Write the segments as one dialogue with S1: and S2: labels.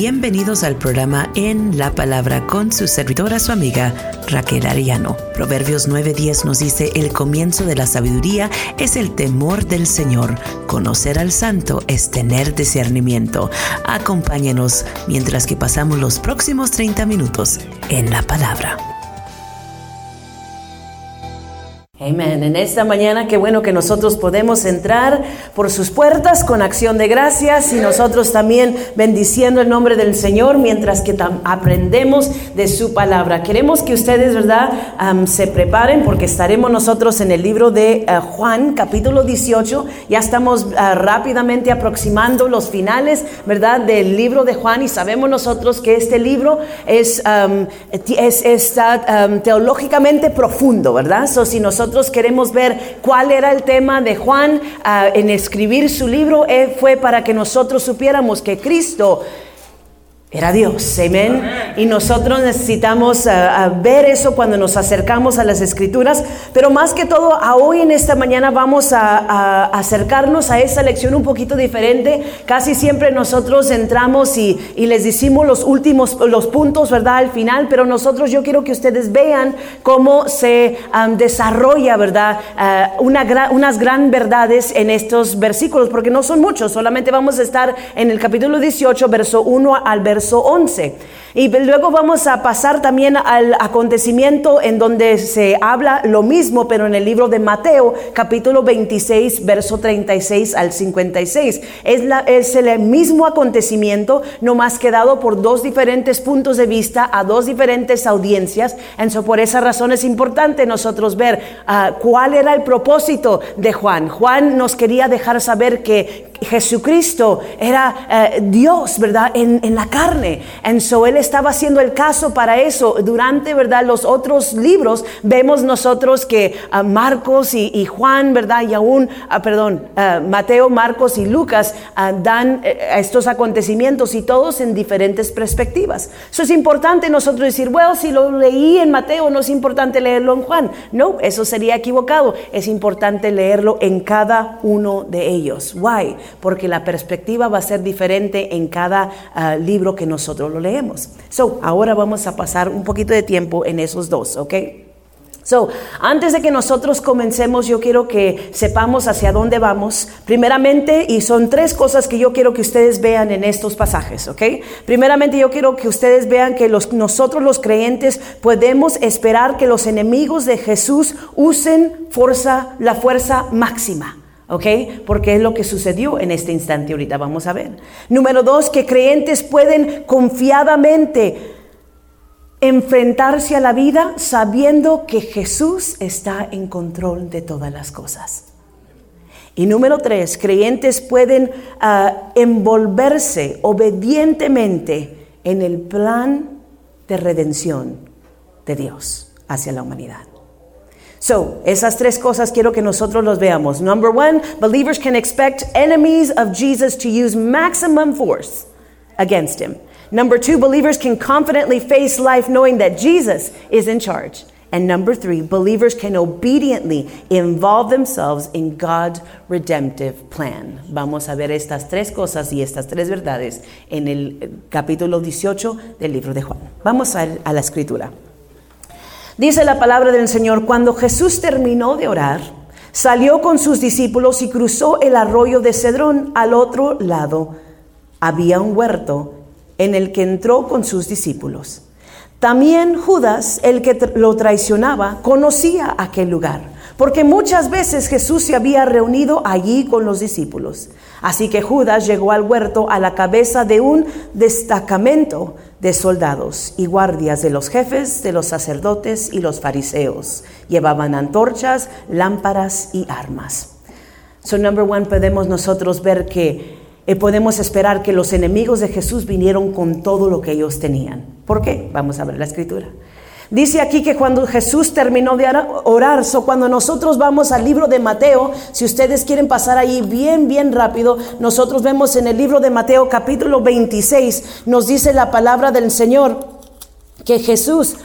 S1: Bienvenidos al programa En la Palabra con su servidora, su amiga Raquel Ariano. Proverbios 9:10 nos dice, el comienzo de la sabiduría es el temor del Señor. Conocer al santo es tener discernimiento. Acompáñenos mientras que pasamos los próximos 30 minutos en la palabra.
S2: Amén. En esta mañana, qué bueno que nosotros podemos entrar por sus puertas con acción de gracias y nosotros también bendiciendo el nombre del Señor mientras que aprendemos de su palabra. Queremos que ustedes, ¿verdad?, se preparen porque estaremos nosotros en el libro de eh, Juan, capítulo 18. Ya estamos ah, rápidamente aproximando los finales, ¿verdad?, del libro de Juan y sabemos nosotros que este libro es, es está teológicamente profundo, ¿verdad? So, si nosotros nosotros queremos ver cuál era el tema de Juan ah, en escribir su libro, eh, fue para que nosotros supiéramos que Cristo era Dios, amén. Y nosotros necesitamos ah, ah, ver eso cuando nos acercamos a las escrituras, pero más que todo, a hoy en esta mañana vamos a, acercarnos a esa lección un poquito diferente. Casi siempre nosotros entramos y, les decimos los últimos, los puntos, ¿verdad? Al final, pero nosotros yo quiero que ustedes vean cómo se desarrolla, ¿verdad? Ah, una unas gran verdades en estos versículos, porque no son muchos, solamente vamos a estar en el capítulo 18, verso 1 al verso verso 11. Y luego vamos a pasar también al acontecimiento en donde se habla lo mismo, pero en el libro de Mateo, capítulo 26, verso 36 al 56. Es, la, es el mismo acontecimiento, no más que dado por dos diferentes puntos de vista a dos diferentes audiencias. Entonces, por esa razón es importante nosotros ver ah, cuál era el propósito de Juan. Juan nos quería dejar saber que Jesucristo era eh, Dios, ¿verdad? En, en, la carne. En so él estaba haciendo el caso para eso. Durante, ¿verdad? Los otros libros vemos nosotros que uh, Marcos y, Juan, ¿verdad? Y aún, uh, perdón, uh, Mateo, Marcos y Lucas dan eh, estos acontecimientos y todos en diferentes perspectivas. Eso es importante nosotros decir, bueno, si lo leí en Mateo, no es importante leerlo en Juan. No, eso sería equivocado. Es importante leerlo en cada uno de ellos. Why? porque la perspectiva va a ser diferente en cada ah, libro que nosotros lo leemos. So, ahora vamos a pasar un poquito de tiempo en esos dos, ¿ok? So, antes de que nosotros comencemos, yo quiero que sepamos hacia dónde vamos. Primeramente, y son tres cosas que yo quiero que ustedes vean en estos pasajes, ¿ok? Primeramente, yo quiero que ustedes vean que los, nosotros los creyentes podemos esperar que los enemigos de Jesús usen fuerza, la fuerza máxima. ¿Ok? Porque es lo que sucedió en este instante, ahorita vamos a ver. Número dos, que creyentes pueden confiadamente enfrentarse a la vida sabiendo que Jesús está en control de todas las cosas. Y número tres, creyentes pueden ah, envolverse obedientemente en el plan de redención de Dios hacia la humanidad. So, esas tres cosas quiero que nosotros los veamos. Number one, believers can expect enemies of Jesus to use maximum force against him. Number two, believers can confidently face life knowing that Jesus is in charge. And number three, believers can obediently involve themselves in God's redemptive plan. Vamos a ver estas tres cosas y estas tres verdades en el capítulo 18 del libro de Juan. Vamos a, a la escritura. Dice la palabra del Señor, cuando Jesús terminó de orar, salió con sus discípulos y cruzó el arroyo de Cedrón al otro lado. Había un huerto en el que entró con sus discípulos. También Judas, el que lo traicionaba, conocía aquel lugar, porque muchas veces Jesús se había reunido allí con los discípulos. Así que Judas llegó al huerto a la cabeza de un destacamento de soldados y guardias de los jefes, de los sacerdotes y los fariseos. Llevaban antorchas, lámparas y armas. So, number one, podemos nosotros ver que eh, podemos esperar que los enemigos de Jesús vinieron con todo lo que ellos tenían. ¿Por qué? Vamos a ver la escritura. Dice aquí que cuando Jesús terminó de orar, so cuando nosotros vamos al libro de Mateo, si ustedes quieren pasar ahí bien, bien rápido, nosotros vemos en el libro de Mateo capítulo 26, nos dice la palabra del Señor que Jesús,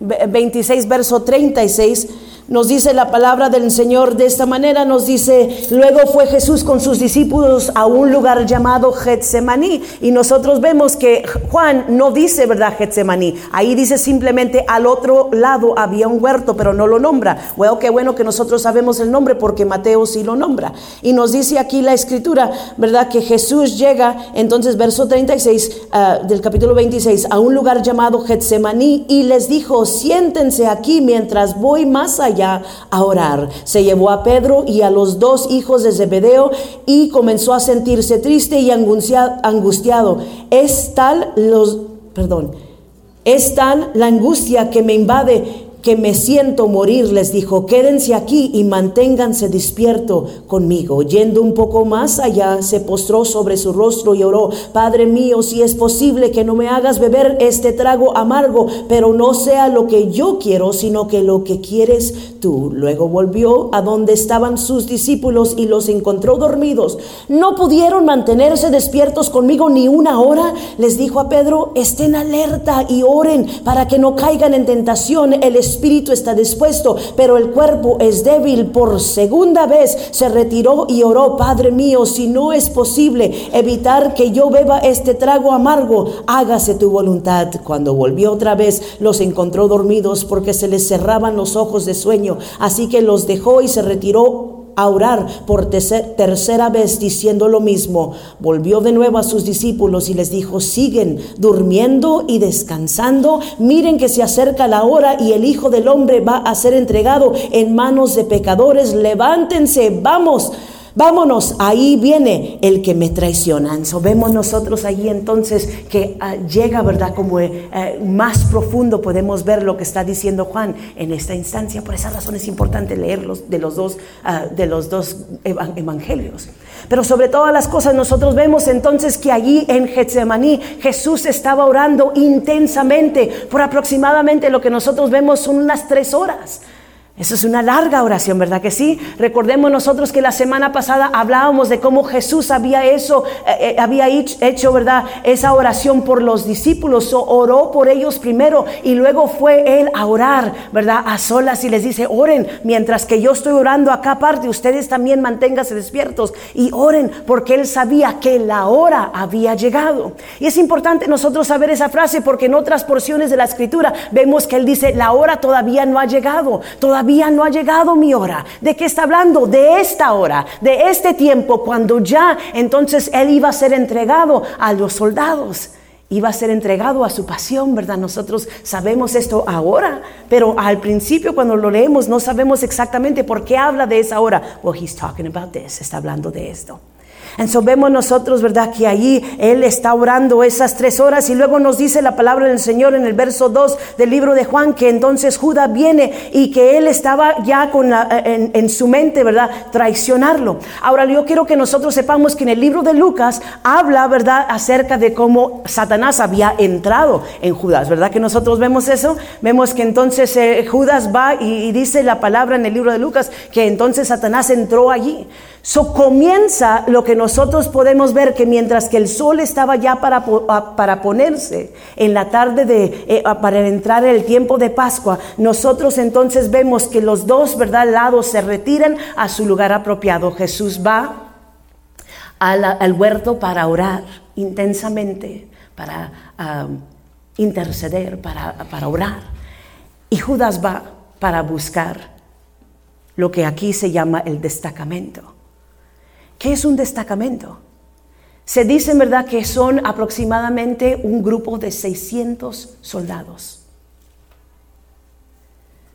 S2: 26 verso 36, Nos dice la palabra del Señor de esta manera, nos dice, luego fue Jesús con sus discípulos a un lugar llamado Getsemaní. Y nosotros vemos que Juan no dice, ¿verdad? Getsemaní. Ahí dice simplemente al otro lado había un huerto, pero no lo nombra. Bueno, qué bueno que nosotros sabemos el nombre porque Mateo sí lo nombra. Y nos dice aquí la escritura, ¿verdad? Que Jesús llega, entonces verso 36 ah, del capítulo 26, a un lugar llamado Getsemaní y les dijo, siéntense aquí mientras voy más allá a orar. Se llevó a Pedro y a los dos hijos de Zebedeo y comenzó a sentirse triste y angustiado. Es tal los, perdón, es tal la angustia que me invade que me siento morir, les dijo, quédense aquí y manténganse despierto conmigo. Yendo un poco más allá, se postró sobre su rostro y oró, Padre mío, si es posible que no me hagas beber este trago amargo, pero no sea lo que yo quiero, sino que lo que quieres tú. Luego volvió a donde estaban sus discípulos y los encontró dormidos. No pudieron mantenerse despiertos conmigo ni una hora. Les dijo a Pedro, estén alerta y oren para que no caigan en tentación. El espíritu está dispuesto, pero el cuerpo es débil. Por segunda vez se retiró y oró, Padre mío, si no es posible evitar que yo beba este trago amargo, hágase tu voluntad. Cuando volvió otra vez, los encontró dormidos porque se les cerraban los ojos de sueño. Así que los dejó y se retiró a orar por tercera vez diciendo lo mismo. Volvió de nuevo a sus discípulos y les dijo, siguen durmiendo y descansando. Miren que se acerca la hora y el Hijo del Hombre va a ser entregado en manos de pecadores. Levántense, vamos. Vámonos, ahí viene el que me traiciona. vemos nosotros ahí entonces que ah, llega, ¿verdad? Como eh, más profundo podemos ver lo que está diciendo Juan en esta instancia. Por esa razón es importante leerlos de los dos, ah, de los dos evangelios. Pero sobre todas las cosas nosotros vemos entonces que allí en Getsemaní Jesús estaba orando intensamente por aproximadamente lo que nosotros vemos son unas tres horas. Eso es una larga oración, ¿verdad que sí? Recordemos nosotros que la semana pasada hablábamos de cómo Jesús había eso, eh, eh, había hecho, ¿verdad? Esa oración por los discípulos, oró por ellos primero y luego fue él a orar, ¿verdad? A solas y les dice, oren, mientras que yo estoy orando acá aparte, ustedes también manténganse despiertos y oren, porque él sabía que la hora había llegado. Y es importante nosotros saber esa frase porque en otras porciones de la escritura vemos que él dice, la hora todavía no ha llegado, todavía todavía no ha llegado mi hora. ¿De qué está hablando? De esta hora, de este tiempo, cuando ya entonces él iba a ser entregado a los soldados. Iba a ser entregado a su pasión, ¿verdad? Nosotros sabemos esto ahora, pero al principio cuando lo leemos no sabemos exactamente por qué habla de esa hora. Well, he's talking about this, está hablando de esto. Entonces vemos nosotros, ¿verdad? Que allí Él está orando esas tres horas y luego nos dice la palabra del Señor en el verso 2 del libro de Juan que entonces Judas viene y que Él estaba ya con en, en, su mente, ¿verdad? Traicionarlo. Ahora yo quiero que nosotros sepamos que en el libro de Lucas habla, ¿verdad? Acerca de cómo Satanás había entrado en Judas, ¿verdad? Que nosotros vemos eso. Vemos que entonces eh, Judas va y dice la palabra en el libro de Lucas que entonces Satanás entró allí. So comienza lo que nosotros podemos ver que mientras que el sol estaba ya para, para ponerse en la tarde de, eh, para entrar en el tiempo de Pascua, nosotros entonces vemos que los dos, ¿verdad?, lados se retiran a su lugar apropiado. Jesús va al, huerto para orar intensamente, para interceder, para, para orar. Y Judas va para buscar lo que aquí se llama el destacamento. ¿Qué es un destacamento? Se dice en verdad que son aproximadamente un grupo de 600 soldados.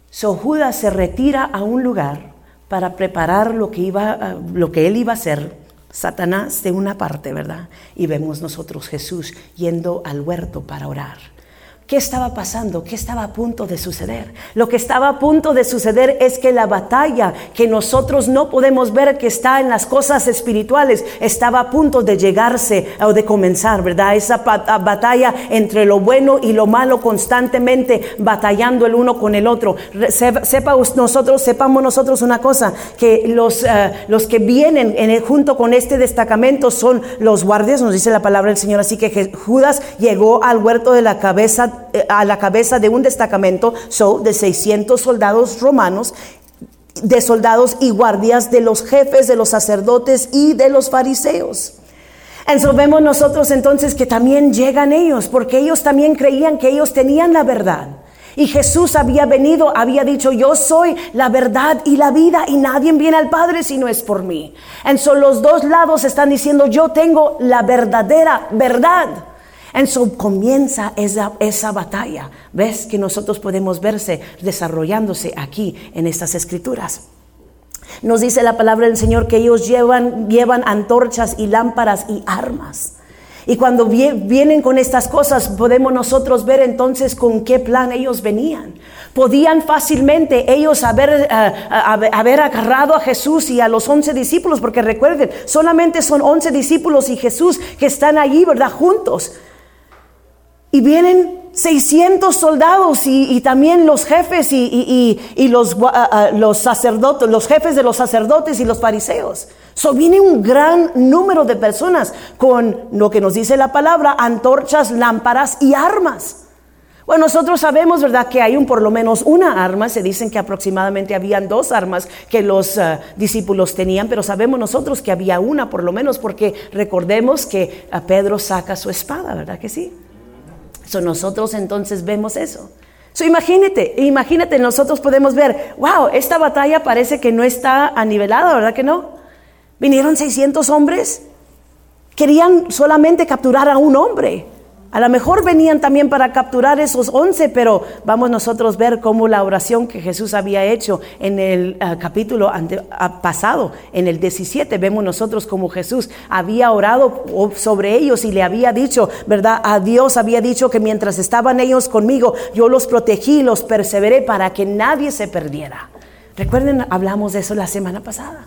S2: So Judas se retira a un lugar para preparar lo que, iba, lo que él iba a hacer, Satanás de una parte, ¿verdad? Y vemos nosotros Jesús yendo al huerto para orar. ¿Qué estaba pasando? ¿Qué estaba a punto de suceder? Lo que estaba a punto de suceder es que la batalla que nosotros no podemos ver que está en las cosas espirituales estaba a punto de llegarse o de comenzar, ¿verdad? Esa batalla entre lo bueno y lo malo constantemente batallando el uno con el otro. Sepa nosotros, sepamos nosotros una cosa, que los, eh, los que vienen en junto con este destacamento son los guardias, nos dice la palabra del Señor. Así que Judas llegó al huerto de la cabeza eh, a la cabeza de un destacamento so, de 600 soldados romanos de soldados y guardias de los jefes de los sacerdotes y de los fariseos. Entonces vemos nosotros entonces que también llegan ellos, porque ellos también creían que ellos tenían la verdad. Y Jesús había venido, había dicho, yo soy la verdad y la vida y nadie viene al Padre si no es por mí. Entonces los dos lados están diciendo, yo tengo la verdadera verdad. Entonces comienza esa, esa batalla. ¿Ves que nosotros podemos verse desarrollándose aquí en estas escrituras? Nos dice la palabra del Señor que ellos llevan, llevan antorchas y lámparas y armas. Y cuando vienen con estas cosas, podemos nosotros ver entonces con qué plan ellos venían. Podían fácilmente ellos haber, eh, haber agarrado a Jesús y a los once discípulos, porque recuerden, solamente son once discípulos y Jesús que están allí, ¿verdad? Juntos. Y vienen 600 soldados y, también los jefes y, los, ah, los, sacerdotes, los jefes de los sacerdotes y los fariseos. So viene un gran número de personas con lo que nos dice la palabra, antorchas, lámparas y armas. Bueno, nosotros sabemos, ¿verdad?, que hay un por lo menos una arma. Se dicen que aproximadamente habían dos armas que los ah, discípulos tenían, pero sabemos nosotros que había una por lo menos, porque recordemos que Pedro saca su espada, ¿verdad que sí? So, nosotros entonces vemos eso. So, imagínate, imagínate, nosotros podemos ver, wow, esta batalla parece que no está anivelada, ¿verdad que no? Vinieron 600 hombres, querían solamente capturar a un hombre. A lo mejor venían también para capturar esos once, pero vamos nosotros ver cómo la oración que Jesús había hecho en el ah, capítulo ah, pasado, en el 17, vemos nosotros como Jesús había orado sobre ellos y le había dicho, ¿verdad? A Dios había dicho que mientras estaban ellos conmigo, yo los protegí, los perseveré para que nadie se perdiera. Recuerden, hablamos de eso la semana pasada.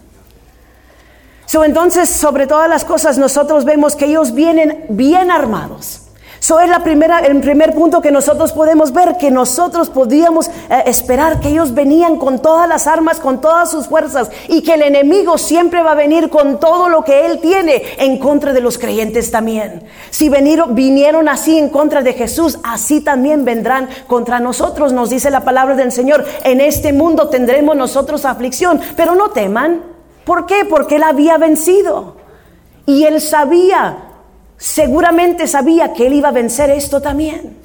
S2: So, entonces, sobre todas las cosas, nosotros vemos que ellos vienen bien armados. Eso es la primera, el primer punto que nosotros podemos ver, que nosotros podíamos eh, esperar que ellos venían con todas las armas, con todas sus fuerzas, y que el enemigo siempre va a venir con todo lo que él tiene en contra de los creyentes también. Si vinieron, vinieron así en contra de Jesús, así también vendrán contra nosotros, nos dice la palabra del Señor. En este mundo tendremos nosotros aflicción, pero no teman. ¿Por qué? Porque él había vencido. Y él sabía seguramente sabía que él iba a vencer esto también.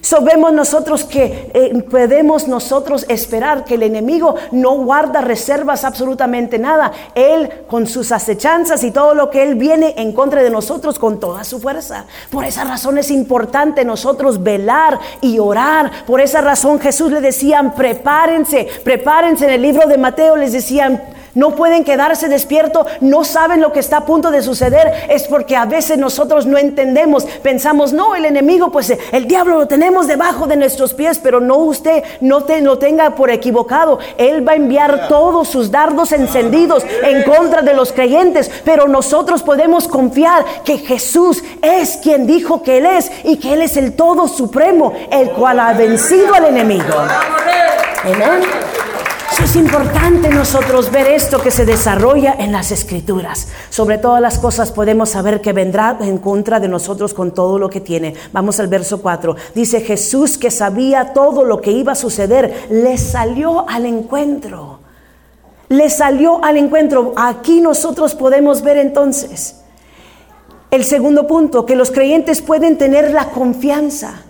S2: Sabemos nosotros que eh, podemos nosotros esperar que el enemigo no guarda reservas absolutamente nada. Él con sus acechanzas y todo lo que él viene en contra de nosotros con toda su fuerza. Por esa razón es importante nosotros velar y orar. Por esa razón Jesús le decían, prepárense, prepárense. En el libro de Mateo les decían, no pueden quedarse despiertos, no saben lo que está a punto de suceder, es porque a veces nosotros no entendemos, pensamos, no, el enemigo, pues eh, el diablo lo tenemos debajo de nuestros pies, pero no usted, no te, lo tenga por equivocado, él va a enviar todos sus dardos encendidos en contra de los creyentes, pero nosotros podemos confiar que Jesús es quien dijo que él es y que él es el todo supremo, el cual ha vencido al enemigo. Amén es importante nosotros ver esto que se desarrolla en las escrituras. Sobre todas las cosas podemos saber que vendrá en contra de nosotros con todo lo que tiene. Vamos al verso 4. Dice Jesús que sabía todo lo que iba a suceder, le salió al encuentro. Le salió al encuentro. Aquí nosotros podemos ver entonces el segundo punto, que los creyentes pueden tener la confianza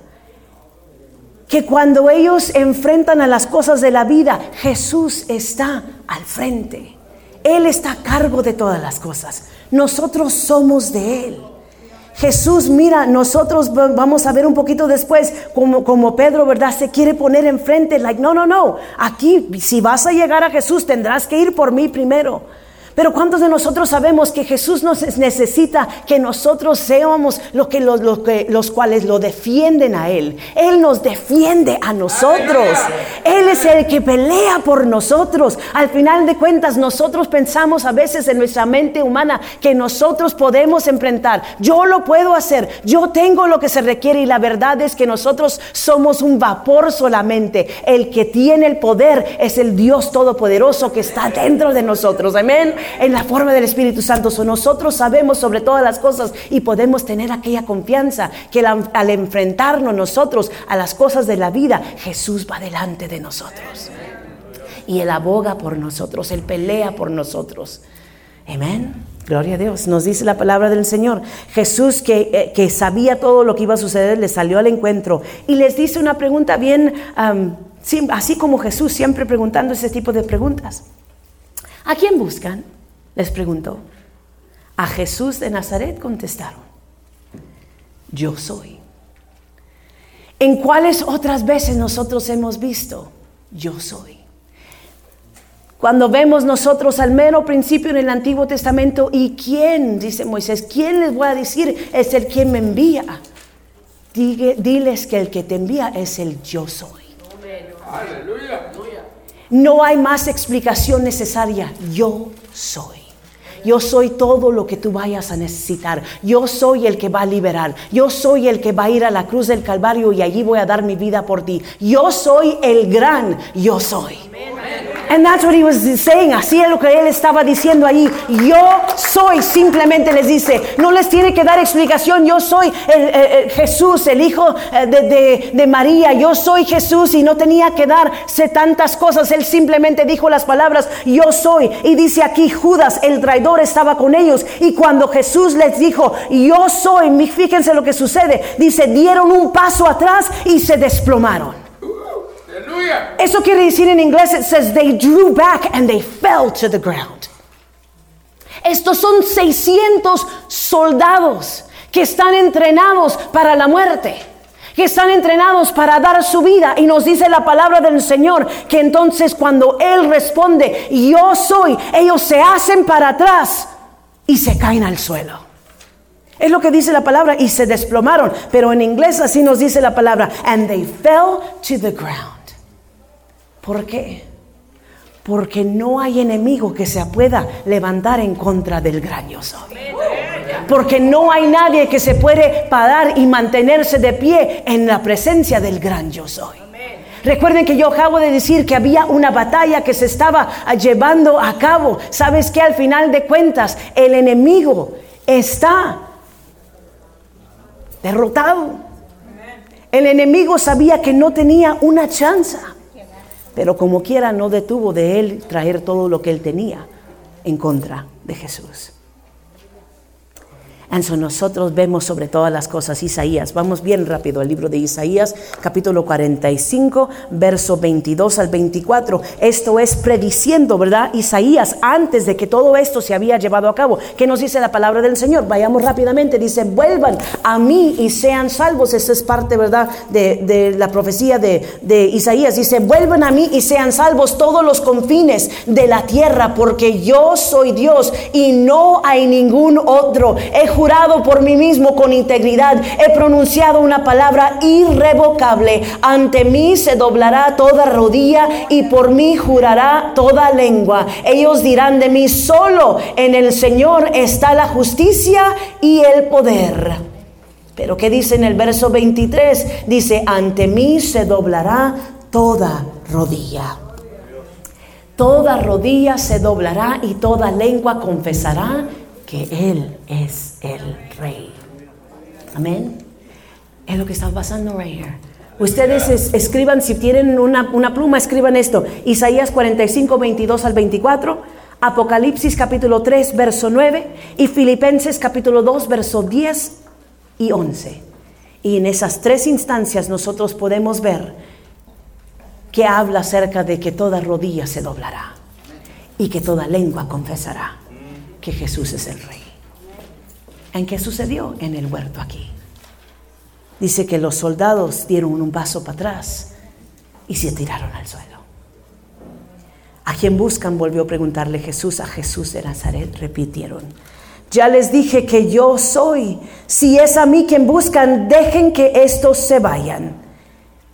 S2: que cuando ellos enfrentan a las cosas de la vida, Jesús está al frente. Él está a cargo de todas las cosas. Nosotros somos de Él. Jesús, mira, nosotros vamos a ver un poquito después como, como Pedro, ¿verdad? Se quiere poner enfrente, like, no, no, no. Aquí, si vas a llegar a Jesús, tendrás que ir por mí primero. Pero ¿cuántos de nosotros sabemos que Jesús nos necesita que nosotros seamos lo que los, que, los cuales lo defienden a Él? Él nos defiende a nosotros. Él es el que pelea por nosotros. Al final de cuentas, nosotros pensamos a veces en nuestra mente humana que nosotros podemos enfrentar. Yo lo puedo hacer. Yo tengo lo que se requiere y la verdad es que nosotros somos un vapor solamente. El que tiene el poder es el Dios Todopoderoso que está dentro de nosotros. Amén en la forma del Espíritu Santo. nosotros sabemos sobre todas las cosas y podemos tener aquella confianza que al enfrentarnos nosotros a las cosas de la vida, Jesús va delante de nosotros. y Él aboga por nosotros, Él pelea por nosotros. Amén. Gloria a Dios. Nos dice la palabra del Señor. Jesús, que, eh, que, sabía todo lo que iba a suceder, le salió al encuentro y les dice una pregunta bien, así como Jesús siempre preguntando ese tipo de preguntas. ¿A quién buscan? Les preguntó. A Jesús de Nazaret contestaron. Yo soy. ¿En cuáles otras veces nosotros hemos visto? Yo soy. Cuando vemos nosotros al mero principio en el Antiguo Testamento, ¿y quién? Dice Moisés, ¿quién les voy a decir? Es el quien me envía. diles que el que te envía es el yo soy. No hay más explicación necesaria. Yo soy. Yo soy todo lo que tú vayas a necesitar. Yo soy el que va a liberar. Yo soy el que va a ir a la cruz del Calvario y allí voy a dar mi vida por ti. Yo soy el gran yo soy. And that's what he was saying. Así es lo que él estaba diciendo ahí. Yo soy, simplemente les dice, no les tiene que dar explicación. Yo soy Jesús, el hijo eh, de, de, María. Yo soy Jesús y no tenía que darse tantas cosas. Él simplemente dijo las palabras, yo soy. Y dice aquí Judas, el traidor, estaba con ellos. Y cuando Jesús les dijo, yo soy, fíjense lo que sucede. Dice, dieron un paso atrás y se desplomaron. Eso quiere decir en inglés, it says they drew back and they fell to the ground. Estos son 600 soldados que están entrenados para la muerte, que están entrenados para dar su vida. Y nos dice la palabra del Señor que entonces cuando Él responde, yo soy, ellos se hacen para atrás y se caen al suelo. Es lo que dice la palabra y se desplomaron, pero en inglés así nos dice la palabra, and they fell to the ground. ¿Por qué? Porque no hay enemigo que se pueda levantar en contra del gran yo soy. Porque no hay nadie que se puede parar y mantenerse de pie en la presencia del gran yo soy. Recuerden que yo acabo de decir que había una batalla que se estaba llevando a cabo. ¿Sabes que al final de cuentas el enemigo está derrotado? El enemigo sabía que no tenía una chance. Pero como quiera no detuvo de él traer todo lo que él tenía en contra de Jesús. Eso nosotros vemos sobre todas las cosas Isaías. Vamos bien rápido al libro de Isaías, capítulo 45, verso 22 al 24. Esto es prediciendo, ¿verdad? Isaías, antes de que todo esto se había llevado a cabo. ¿Qué nos dice la palabra del Señor? Vayamos rápidamente. Dice, vuelvan a mí y sean salvos. Esa es parte, ¿verdad? De, la profecía de, de Isaías. Dice, vuelvan a mí y sean salvos todos los confines de la tierra, porque yo soy Dios y no hay ningún otro. He jurado por mí mismo con integridad, he pronunciado una palabra irrevocable. Ante mí se doblará toda rodilla y por mí jurará toda lengua. Ellos dirán de mí, solo en el Señor está la justicia y el poder. Pero ¿qué dice en el verso 23? Dice, ante mí se doblará toda rodilla. Toda rodilla se doblará y toda lengua confesará que Él es el Rey. Amén. Es lo que está pasando right here. Ustedes escriban, si tienen una, una, pluma, escriban esto. Isaías 45, 22 al 24, Apocalipsis capítulo 3, verso 9 y Filipenses capítulo 2, verso 10 y 11. Y en esas tres instancias nosotros podemos ver que habla acerca de que toda rodilla se doblará y que toda lengua confesará que Jesús es el rey. ¿En qué sucedió? En el huerto aquí. Dice que los soldados dieron un paso para atrás y se tiraron al suelo. ¿A quién buscan? Volvió a preguntarle Jesús. A Jesús de Nazaret repitieron. Ya les dije que yo soy. Si es a mí quien buscan, dejen que estos se vayan.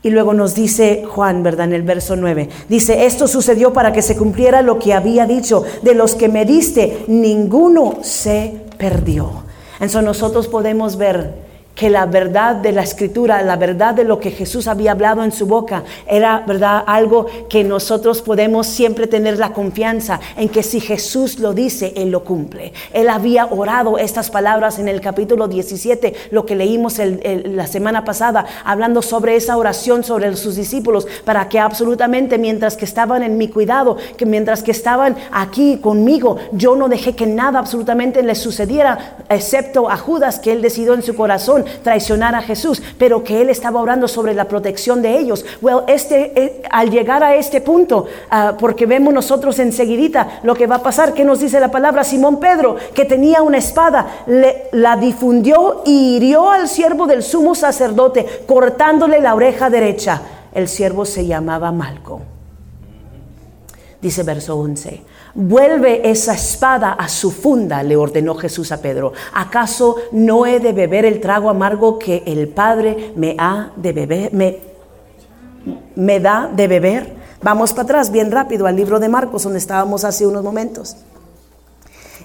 S2: Y luego nos dice Juan, ¿verdad? En el verso 9. Dice, esto sucedió para que se cumpliera lo que había dicho. De los que me diste, ninguno se perdió. Entonces nosotros podemos ver que la verdad de la escritura, la verdad de lo que Jesús había hablado en su boca, era verdad algo que nosotros podemos siempre tener la confianza en que si Jesús lo dice, Él lo cumple. Él había orado estas palabras en el capítulo 17, lo que leímos la semana pasada, hablando sobre esa oración sobre sus discípulos, para que absolutamente mientras que estaban en mi cuidado, que mientras que estaban aquí conmigo, yo no dejé que nada absolutamente les sucediera, excepto a Judas, que él decidió en su corazón traicionar a Jesús, pero que él estaba orando sobre la protección de ellos. Well, este, eh, al llegar a este punto, ah, porque vemos nosotros enseguidita lo que va a pasar, que nos dice la palabra Simón Pedro, que tenía una espada, le, la difundió y hirió al siervo del sumo sacerdote, cortándole la oreja derecha. El siervo se llamaba Malco. Dice verso 11. Vuelve esa espada a su funda, le ordenó Jesús a Pedro. ¿Acaso no he de beber el trago amargo que el Padre me ha de beber, me, me da de beber? Vamos para atrás, bien rápido, al libro de Marcos, donde estábamos hace unos momentos.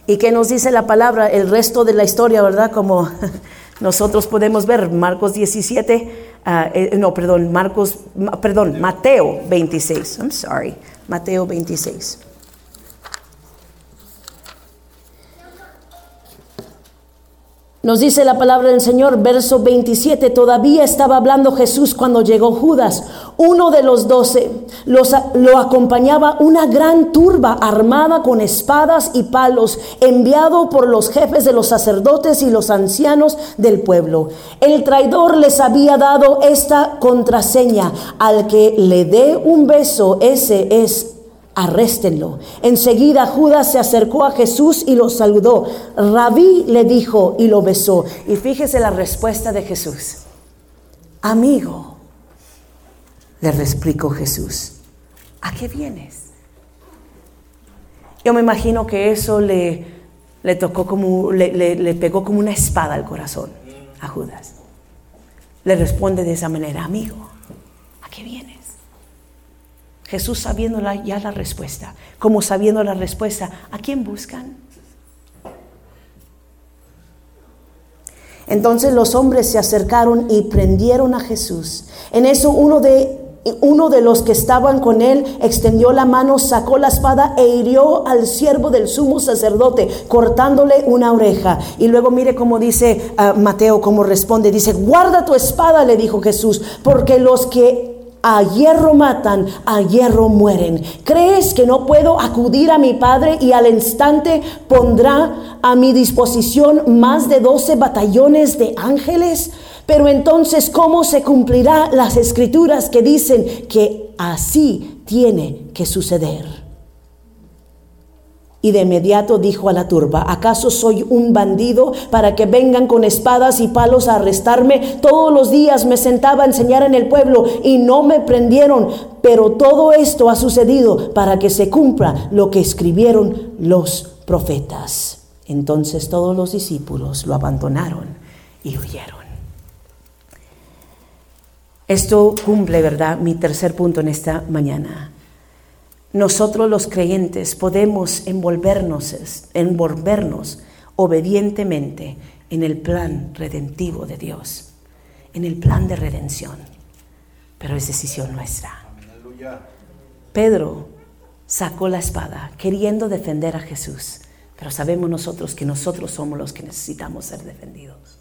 S2: ¿Y qué nos dice la palabra? El resto de la historia, ¿verdad? Como nosotros podemos ver, Marcos 17, ah, eh, no, perdón, Marcos, perdón, Mateo 26, I'm sorry, Mateo 26. Nos dice la palabra del Señor, verso 27, todavía estaba hablando Jesús cuando llegó Judas, uno de los doce. lo acompañaba una gran turba armada con espadas y palos, enviado por los jefes de los sacerdotes y los ancianos del pueblo. El traidor les había dado esta contraseña, al que le dé un beso, ese es arréstenlo. Enseguida Judas se acercó a Jesús y lo saludó. Rabí le dijo y lo besó. Y fíjese la respuesta de Jesús. Amigo, le replicó Jesús, ¿a qué vienes? Yo me imagino que eso le, le tocó como, le, le pegó como una espada al corazón a Judas. Le responde de esa manera, amigo, ¿a qué vienes? Jesús sabiendo ya la respuesta, como sabiendo la respuesta, ¿a quién buscan? Entonces los hombres se acercaron y prendieron a Jesús. En eso uno de, uno de los que estaban con él extendió la mano, sacó la espada e hirió al siervo del sumo sacerdote, cortándole una oreja. Y luego mire cómo dice ah, Mateo, cómo responde. Dice, guarda tu espada, le dijo Jesús, porque los que a hierro matan, a hierro mueren. ¿Crees que no puedo acudir a mi Padre y al instante pondrá a mi disposición más de doce batallones de ángeles? Pero entonces, ¿cómo se cumplirá las escrituras que dicen que así tiene que suceder? Y de inmediato dijo a la turba, ¿acaso soy un bandido para que vengan con espadas y palos a arrestarme? Todos los días me sentaba a enseñar en el pueblo y no me prendieron, pero todo esto ha sucedido para que se cumpla lo que escribieron los profetas. Entonces todos los discípulos lo abandonaron y huyeron. Esto cumple, ¿verdad? Mi tercer punto en esta mañana nosotros los creyentes podemos envolvernos, envolvernos obedientemente en el plan redentivo de Dios, en el plan de redención. Pero es decisión nuestra. Pedro sacó la espada queriendo defender a Jesús, pero sabemos nosotros que nosotros somos los que necesitamos ser defendidos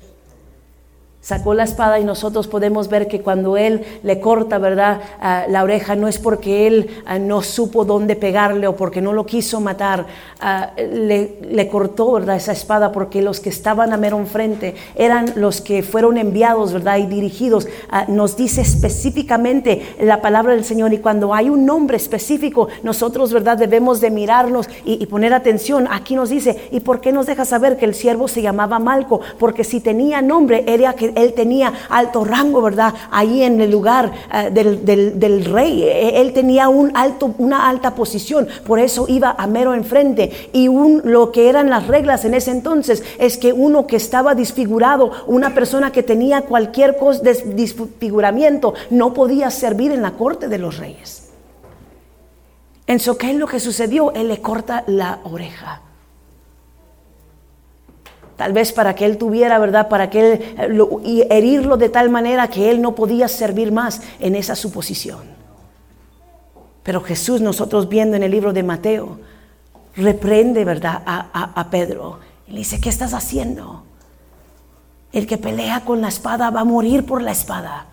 S2: sacó la espada y nosotros podemos ver que cuando él le corta, ¿verdad? Ah, la oreja no es porque él ah, no supo dónde pegarle o porque no lo quiso matar, ah, le, cortó, ¿verdad? Esa espada porque los que estaban a mero enfrente eran los que fueron enviados, ¿verdad? Y dirigidos. nos dice específicamente la palabra del Señor y cuando hay un nombre específico, nosotros, ¿verdad? Debemos de mirarnos y poner atención. Aquí nos dice, ¿y por qué nos deja saber que el siervo se llamaba Malco? Porque si tenía nombre, era que él tenía alto rango, ¿verdad? Ahí en el lugar eh, del, rey. E, él tenía un alto, una alta posición, por eso iba a mero enfrente. Y un, lo que eran las reglas en ese entonces es que uno que estaba disfigurado, una persona que tenía cualquier cosa de disfiguramiento, no podía servir en la corte de los reyes. En ¿qué es lo que sucedió? Él le corta la oreja. Tal vez para que él tuviera, ¿verdad? Para que él eh, y herirlo de tal manera que él no podía servir más en esa suposición. Pero Jesús, nosotros viendo en el libro de Mateo, reprende, ¿verdad?, a, a Pedro. Y le dice, ¿qué estás haciendo? El que pelea con la espada va a morir por la espada.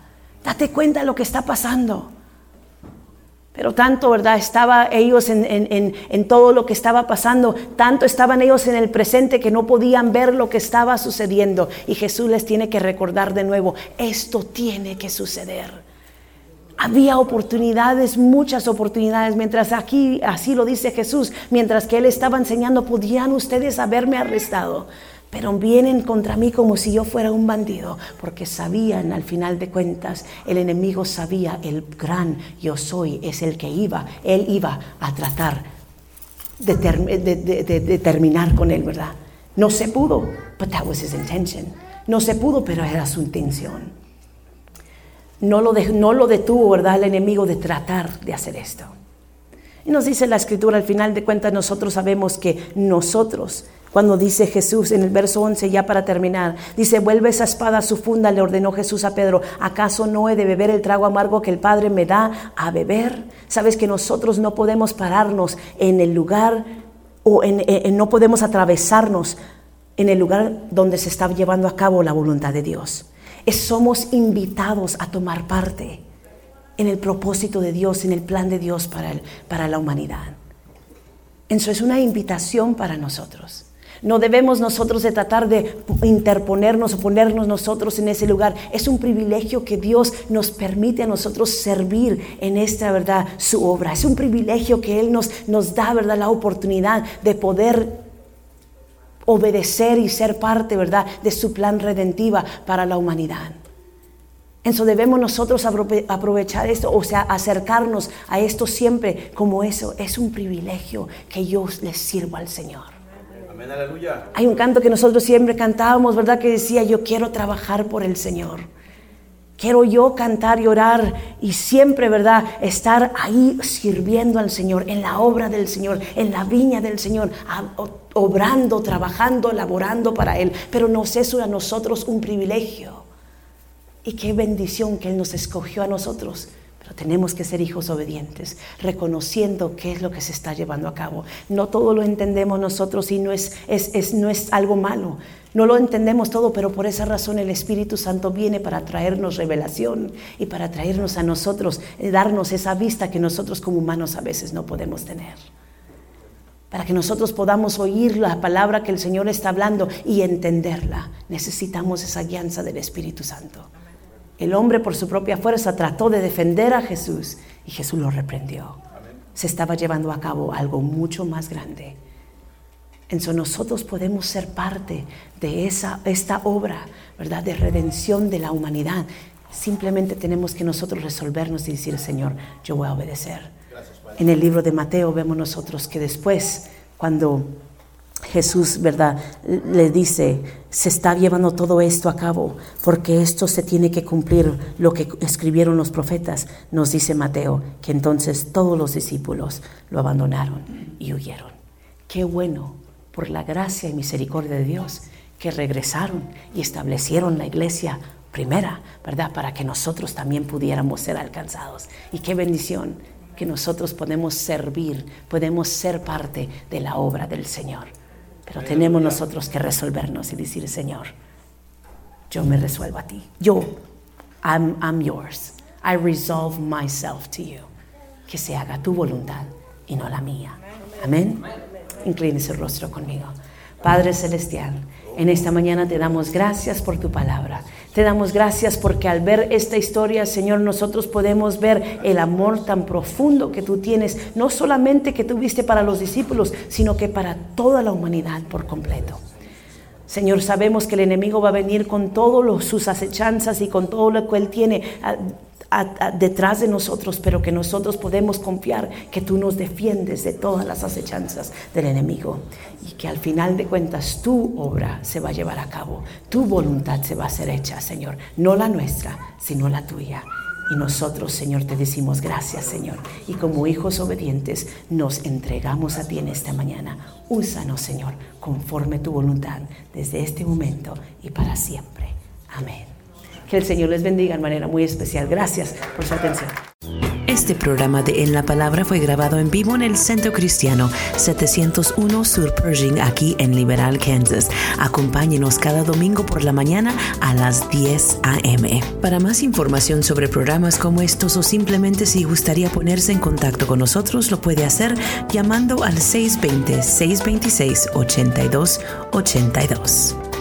S2: Date cuenta de lo que está pasando. Pero tanto, ¿verdad? Estaba ellos en, todo lo que estaba pasando, tanto estaban ellos en el presente que no podían ver lo que estaba sucediendo. Y Jesús les tiene que recordar de nuevo, esto tiene que suceder. Había oportunidades, muchas oportunidades, mientras aquí, así lo dice Jesús, mientras que Él estaba enseñando, podían ustedes haberme arrestado pero vienen contra mí como si yo fuera un bandido, porque sabían al final de cuentas, el enemigo sabía, el gran yo soy es el que iba, él iba a tratar de, terminar con él, ¿verdad? No se pudo, but that was his intention. No se pudo, pero era su intención. No lo, no lo detuvo, ¿verdad? El enemigo de tratar de hacer esto. Y nos dice la escritura, al final de cuentas nosotros sabemos que nosotros cuando dice Jesús en el verso 11, ya para terminar, dice, vuelve esa espada a su funda, le ordenó Jesús a Pedro, ¿acaso no he de beber el trago amargo que el Padre me da a beber? Sabes que nosotros no podemos pararnos en el lugar o en, no podemos atravesarnos en el lugar donde se está llevando a cabo la voluntad de Dios. somos invitados a tomar parte en el propósito de Dios, en el plan de Dios para, para la humanidad. Eso es una invitación para nosotros. No debemos nosotros de tratar de interponernos o ponernos nosotros en ese lugar. Es un privilegio que Dios nos permite a nosotros servir en esta verdad su obra. Es un privilegio que Él nos, nos da, ¿verdad? La oportunidad de poder obedecer y ser parte, ¿verdad? De su plan redentiva para la humanidad. Eso debemos nosotros aprovechar esto, o sea, acercarnos a esto siempre como eso. Es un privilegio que yo les sirvo al Señor. Hay un canto que nosotros siempre cantábamos, ¿verdad? Que decía, yo quiero trabajar por el Señor. Quiero yo cantar y orar y siempre, ¿verdad? Estar ahí sirviendo al Señor, en la obra del Señor, en la viña del Señor, obrando, trabajando, laborando para Él. Pero nos es a nosotros un privilegio. Y qué bendición que Él nos escogió a nosotros tenemos que ser hijos obedientes, reconociendo qué es lo que se está llevando a cabo. No todo lo entendemos nosotros y no es, es, no es algo malo. No lo entendemos todo, pero por esa razón el Espíritu Santo viene para traernos revelación y para traernos a nosotros, eh, darnos esa vista que nosotros como humanos a veces no podemos tener. Para que nosotros podamos oír la palabra que el Señor está hablando y entenderla, necesitamos esa guianza del Espíritu Santo. El hombre por su propia fuerza trató de defender a Jesús y Jesús lo reprendió. Se estaba llevando a cabo algo mucho más grande. Entonces nosotros podemos ser parte de esa, esta obra, ¿verdad? De redención de la humanidad. Simplemente tenemos que nosotros resolvernos y decir, Señor, yo voy a obedecer. En el libro de Mateo vemos nosotros que después, cuando Jesús, ¿verdad? Le dice, se está llevando todo esto a cabo, porque esto se tiene que cumplir lo que escribieron los profetas, nos dice Mateo, que entonces todos los discípulos lo abandonaron y huyeron. Qué bueno, por la gracia y misericordia de Dios, que regresaron y establecieron la iglesia primera, ¿verdad? Para que nosotros también pudiéramos ser alcanzados. Y qué bendición que nosotros podemos servir, podemos ser parte de la obra del Señor. Pero tenemos nosotros que resolvernos y decir, Señor, yo me resuelvo a ti. Yo, I'm, I'm yours. I resolve myself to you. Que se haga tu voluntad y no la mía. Amén. Incline su rostro conmigo. Padre Celestial, en esta mañana te damos gracias por tu palabra. Te damos gracias porque al ver esta historia, Señor, nosotros podemos ver el amor tan profundo que tú tienes, no solamente que tuviste para los discípulos, sino que para toda la humanidad por completo. Señor, sabemos que el enemigo va a venir con todas sus acechanzas y con todo lo que él tiene detrás de nosotros, pero que nosotros podemos confiar que tú nos defiendes de todas las acechanzas del enemigo y que al final de cuentas tu obra se va a llevar a cabo, tu voluntad se va a ser hecha, Señor, no la nuestra, sino la tuya. Y nosotros, Señor, te decimos gracias, Señor. Y como hijos obedientes, nos entregamos a ti en esta mañana. Úsanos, Señor, conforme tu voluntad, desde este momento y para siempre. Amén. Que el Señor les bendiga de manera muy especial. Gracias por su atención.
S1: Este programa de En la Palabra fue grabado en vivo en el Centro Cristiano 701 Sur Pershing, aquí en Liberal, Kansas. Acompáñenos cada domingo por la mañana a las 10 a.m. Para más información sobre programas como estos o simplemente si gustaría ponerse en contacto con nosotros, lo puede hacer llamando al 620-626-8282.